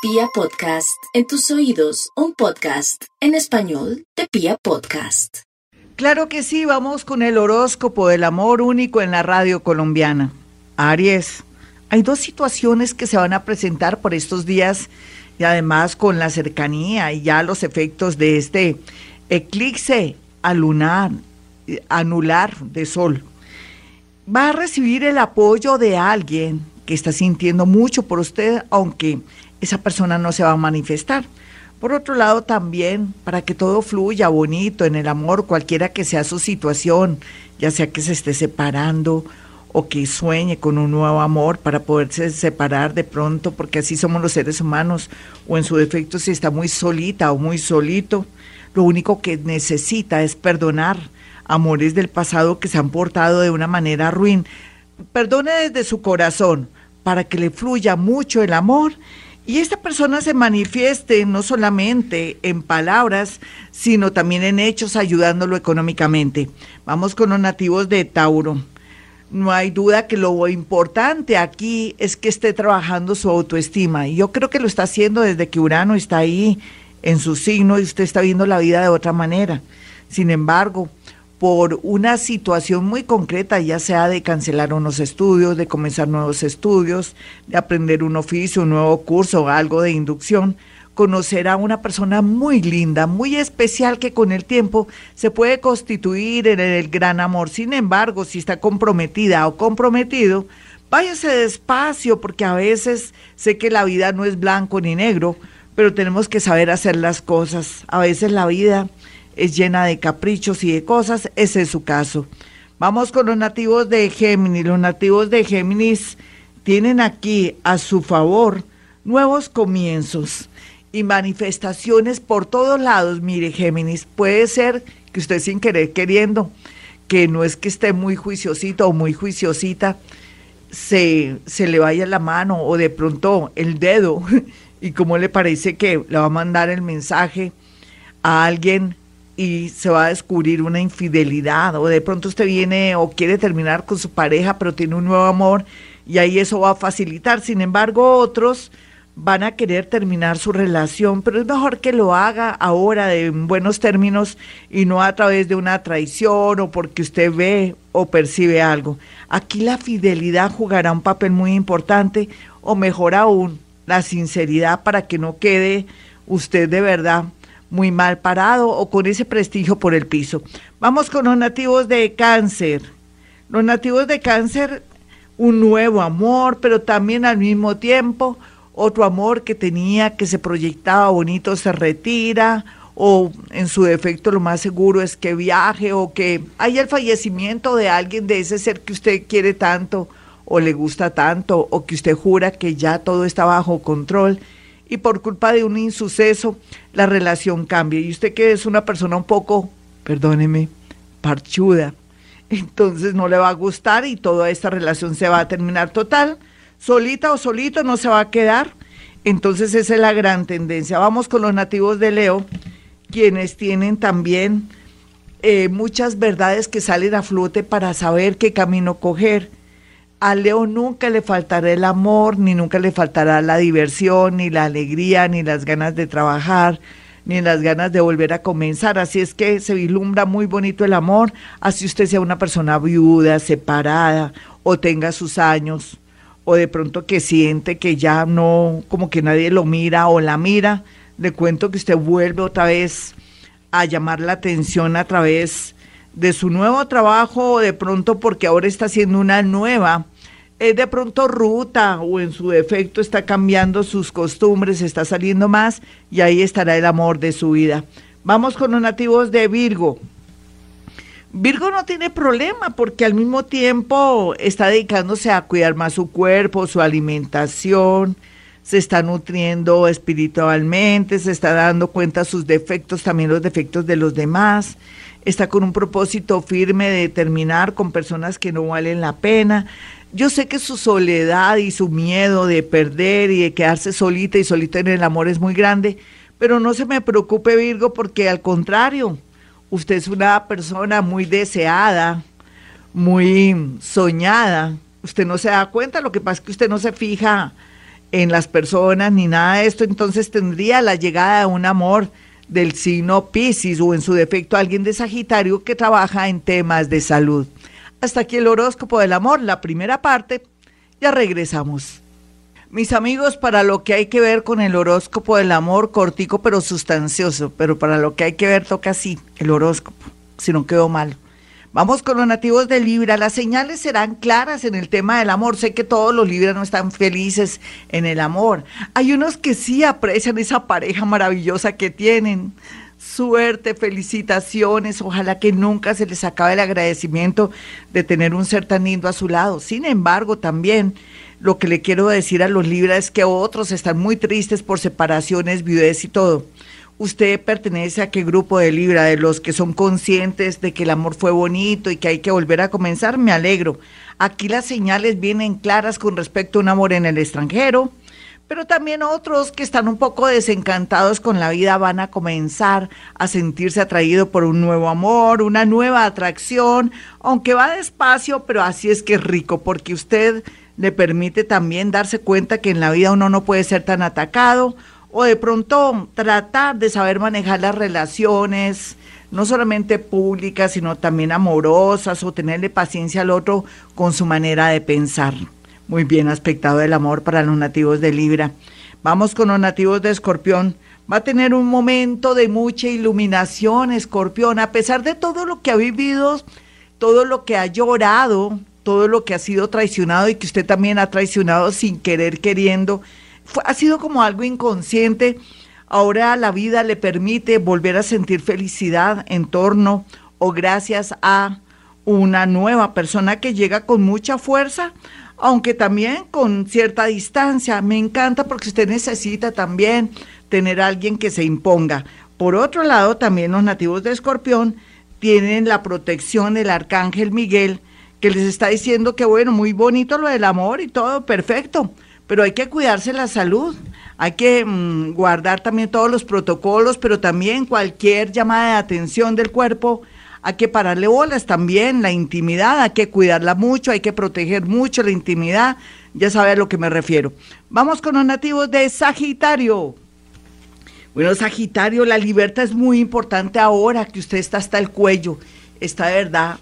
Pia Podcast, en tus oídos, un podcast en español de Pia Podcast. Claro que sí, vamos con el horóscopo del amor único en la radio colombiana. Aries, hay dos situaciones que se van a presentar por estos días y además con la cercanía y ya los efectos de este eclipse alunar, anular de sol. Va a recibir el apoyo de alguien que está sintiendo mucho por usted, aunque esa persona no se va a manifestar. Por otro lado, también para que todo fluya bonito en el amor, cualquiera que sea su situación, ya sea que se esté separando o que sueñe con un nuevo amor para poderse separar de pronto, porque así somos los seres humanos, o en su defecto si está muy solita o muy solito, lo único que necesita es perdonar amores del pasado que se han portado de una manera ruin. Perdone desde su corazón para que le fluya mucho el amor y esta persona se manifieste no solamente en palabras, sino también en hechos, ayudándolo económicamente. Vamos con los nativos de Tauro. No hay duda que lo importante aquí es que esté trabajando su autoestima. Y yo creo que lo está haciendo desde que Urano está ahí en su signo y usted está viendo la vida de otra manera. Sin embargo, por una situación muy concreta, ya sea de cancelar unos estudios, de comenzar nuevos estudios, de aprender un oficio, un nuevo curso, algo de inducción, conocer a una persona muy linda, muy especial que con el tiempo se puede constituir en el gran amor. Sin embargo, si está comprometida o comprometido, váyase despacio porque a veces sé que la vida no es blanco ni negro, pero tenemos que saber hacer las cosas. A veces la vida es llena de caprichos y de cosas, ese es su caso. Vamos con los nativos de Géminis. Los nativos de Géminis tienen aquí a su favor nuevos comienzos y manifestaciones por todos lados. Mire, Géminis, puede ser que usted sin querer queriendo, que no es que esté muy juiciosito o muy juiciosita, se, se le vaya la mano o de pronto el dedo y cómo le parece que le va a mandar el mensaje a alguien y se va a descubrir una infidelidad o de pronto usted viene o quiere terminar con su pareja pero tiene un nuevo amor y ahí eso va a facilitar. Sin embargo, otros van a querer terminar su relación, pero es mejor que lo haga ahora de buenos términos y no a través de una traición o porque usted ve o percibe algo. Aquí la fidelidad jugará un papel muy importante o mejor aún, la sinceridad para que no quede usted de verdad muy mal parado o con ese prestigio por el piso. Vamos con los nativos de cáncer. Los nativos de cáncer, un nuevo amor, pero también al mismo tiempo otro amor que tenía, que se proyectaba bonito, se retira, o en su defecto lo más seguro es que viaje o que haya el fallecimiento de alguien de ese ser que usted quiere tanto o le gusta tanto o que usted jura que ya todo está bajo control y por culpa de un insuceso la relación cambia. Y usted que es una persona un poco, perdóneme, parchuda, entonces no le va a gustar y toda esta relación se va a terminar total. Solita o solito no se va a quedar. Entonces esa es la gran tendencia. Vamos con los nativos de Leo, quienes tienen también eh, muchas verdades que salen a flote para saber qué camino coger a Leo nunca le faltará el amor, ni nunca le faltará la diversión, ni la alegría, ni las ganas de trabajar, ni las ganas de volver a comenzar. Así es que se vislumbra muy bonito el amor, así usted sea una persona viuda, separada, o tenga sus años, o de pronto que siente que ya no, como que nadie lo mira o la mira. Le cuento que usted vuelve otra vez a llamar la atención a través de su nuevo trabajo o de pronto porque ahora está haciendo una nueva, es de pronto ruta o en su defecto está cambiando sus costumbres, está saliendo más y ahí estará el amor de su vida. Vamos con los nativos de Virgo. Virgo no tiene problema porque al mismo tiempo está dedicándose a cuidar más su cuerpo, su alimentación, se está nutriendo espiritualmente, se está dando cuenta sus defectos, también los defectos de los demás está con un propósito firme de terminar con personas que no valen la pena. Yo sé que su soledad y su miedo de perder y de quedarse solita y solita en el amor es muy grande, pero no se me preocupe Virgo porque al contrario, usted es una persona muy deseada, muy soñada. Usted no se da cuenta, lo que pasa es que usted no se fija en las personas ni nada de esto, entonces tendría la llegada de un amor del signo Pisces o en su defecto alguien de Sagitario que trabaja en temas de salud. Hasta aquí el horóscopo del amor, la primera parte. Ya regresamos. Mis amigos, para lo que hay que ver con el horóscopo del amor, cortico pero sustancioso, pero para lo que hay que ver toca así, el horóscopo, si no quedó mal. Vamos con los nativos de Libra. Las señales serán claras en el tema del amor. Sé que todos los Libra no están felices en el amor. Hay unos que sí aprecian esa pareja maravillosa que tienen. Suerte, felicitaciones. Ojalá que nunca se les acabe el agradecimiento de tener un ser tan lindo a su lado. Sin embargo, también lo que le quiero decir a los Libra es que otros están muy tristes por separaciones, viudez y todo usted pertenece a qué grupo de Libra, de los que son conscientes de que el amor fue bonito y que hay que volver a comenzar, me alegro. Aquí las señales vienen claras con respecto a un amor en el extranjero, pero también otros que están un poco desencantados con la vida van a comenzar a sentirse atraídos por un nuevo amor, una nueva atracción, aunque va despacio, pero así es que es rico, porque usted le permite también darse cuenta que en la vida uno no puede ser tan atacado o de pronto tratar de saber manejar las relaciones, no solamente públicas, sino también amorosas, o tenerle paciencia al otro con su manera de pensar. Muy bien aspectado el amor para los nativos de Libra. Vamos con los nativos de Escorpión. Va a tener un momento de mucha iluminación, Escorpión, a pesar de todo lo que ha vivido, todo lo que ha llorado, todo lo que ha sido traicionado y que usted también ha traicionado sin querer, queriendo ha sido como algo inconsciente. Ahora la vida le permite volver a sentir felicidad en torno o gracias a una nueva persona que llega con mucha fuerza, aunque también con cierta distancia. Me encanta porque usted necesita también tener a alguien que se imponga. Por otro lado, también los nativos de Escorpión tienen la protección del arcángel Miguel, que les está diciendo que bueno, muy bonito lo del amor y todo, perfecto, pero hay que cuidarse la salud, hay que mm, guardar también todos los protocolos, pero también cualquier llamada de atención del cuerpo, hay que pararle bolas también, la intimidad, hay que cuidarla mucho, hay que proteger mucho la intimidad, ya sabe a lo que me refiero. Vamos con los nativos de Sagitario. Bueno, Sagitario, la libertad es muy importante ahora que usted está hasta el cuello, está de verdad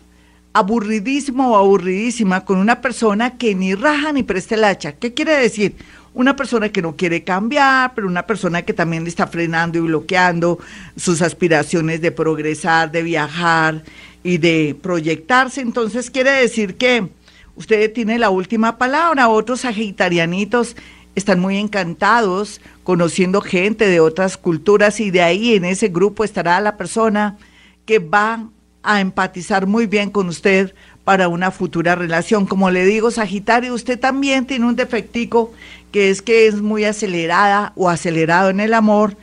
aburridísimo o aburridísima con una persona que ni raja ni preste el hacha. ¿Qué quiere decir? Una persona que no quiere cambiar, pero una persona que también le está frenando y bloqueando sus aspiraciones de progresar, de viajar y de proyectarse. Entonces quiere decir que usted tiene la última palabra. Otros sagitarianitos están muy encantados conociendo gente de otras culturas y de ahí en ese grupo estará la persona que va a empatizar muy bien con usted para una futura relación. Como le digo, Sagitario, usted también tiene un defectico que es que es muy acelerada o acelerado en el amor,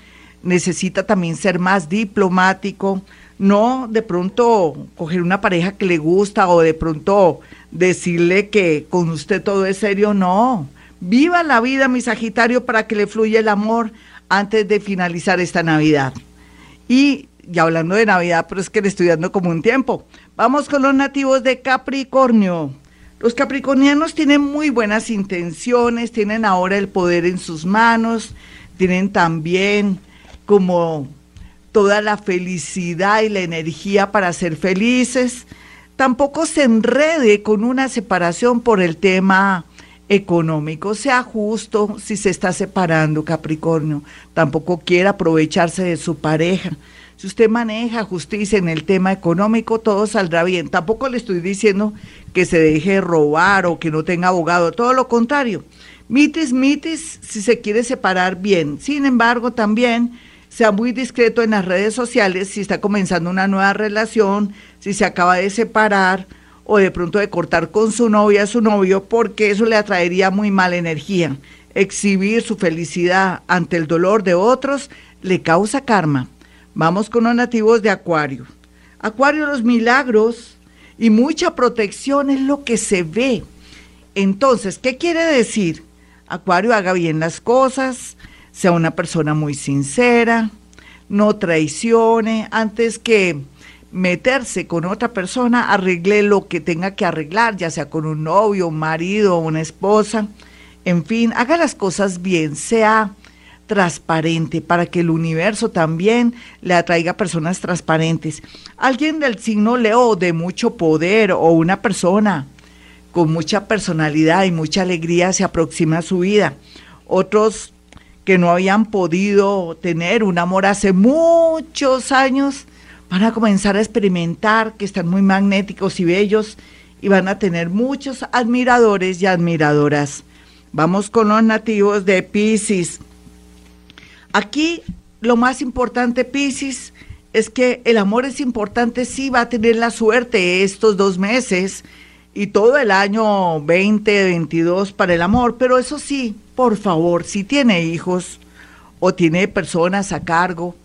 necesita también ser más diplomático, no de pronto coger una pareja que le gusta o de pronto decirle que con usted todo es serio, no. Viva la vida, mi Sagitario, para que le fluya el amor antes de finalizar esta Navidad. Y ya hablando de Navidad, pero es que le estoy dando como un tiempo. Vamos con los nativos de Capricornio. Los capricornianos tienen muy buenas intenciones, tienen ahora el poder en sus manos, tienen también como toda la felicidad y la energía para ser felices. Tampoco se enrede con una separación por el tema económico. Sea justo si se está separando Capricornio. Tampoco quiere aprovecharse de su pareja. Si usted maneja justicia en el tema económico, todo saldrá bien. Tampoco le estoy diciendo que se deje robar o que no tenga abogado, todo lo contrario. Mitis, mitis, si se quiere separar bien. Sin embargo, también sea muy discreto en las redes sociales si está comenzando una nueva relación, si se acaba de separar o de pronto de cortar con su novia, su novio, porque eso le atraería muy mala energía. Exhibir su felicidad ante el dolor de otros le causa karma. Vamos con los nativos de Acuario. Acuario, los milagros y mucha protección es lo que se ve. Entonces, ¿qué quiere decir? Acuario, haga bien las cosas, sea una persona muy sincera, no traicione, antes que meterse con otra persona, arregle lo que tenga que arreglar, ya sea con un novio, un marido una esposa, En fin, haga las cosas bien, sea transparente para que el universo también le atraiga personas transparentes. Alguien del signo Leo de mucho poder o una persona con mucha personalidad y mucha alegría se aproxima a su vida. Otros que no habían podido tener un amor hace muchos años, van a comenzar a experimentar que están muy magnéticos y bellos y van a tener muchos admiradores y admiradoras. Vamos con los nativos de Pisces. Aquí lo más importante, Pisces, es que el amor es importante, sí va a tener la suerte estos dos meses y todo el año 2022 para el amor, pero eso sí, por favor, si tiene hijos o tiene personas a cargo,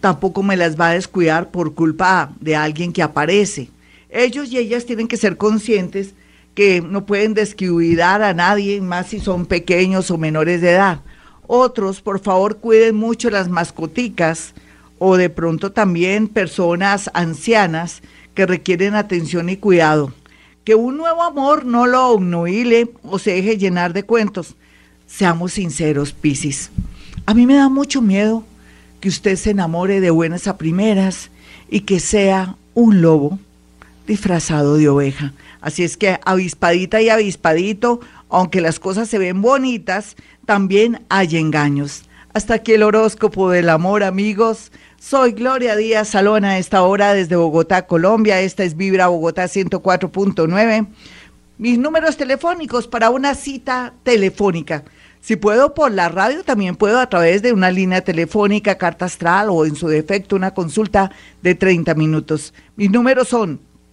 tampoco me las va a descuidar por culpa de alguien que aparece. Ellos y ellas tienen que ser conscientes que no pueden descuidar a nadie, más si son pequeños o menores de edad. Otros, por favor, cuiden mucho las mascoticas o de pronto también personas ancianas que requieren atención y cuidado. Que un nuevo amor no lo obnuile o se deje llenar de cuentos. Seamos sinceros, Piscis. A mí me da mucho miedo que usted se enamore de buenas a primeras y que sea un lobo disfrazado de oveja. Así es que avispadita y avispadito, aunque las cosas se ven bonitas, también hay engaños. Hasta aquí el horóscopo del amor, amigos. Soy Gloria Díaz Salón a esta hora desde Bogotá, Colombia. Esta es Vibra Bogotá 104.9. Mis números telefónicos para una cita telefónica. Si puedo por la radio, también puedo a través de una línea telefónica, carta astral o en su defecto una consulta de 30 minutos. Mis números son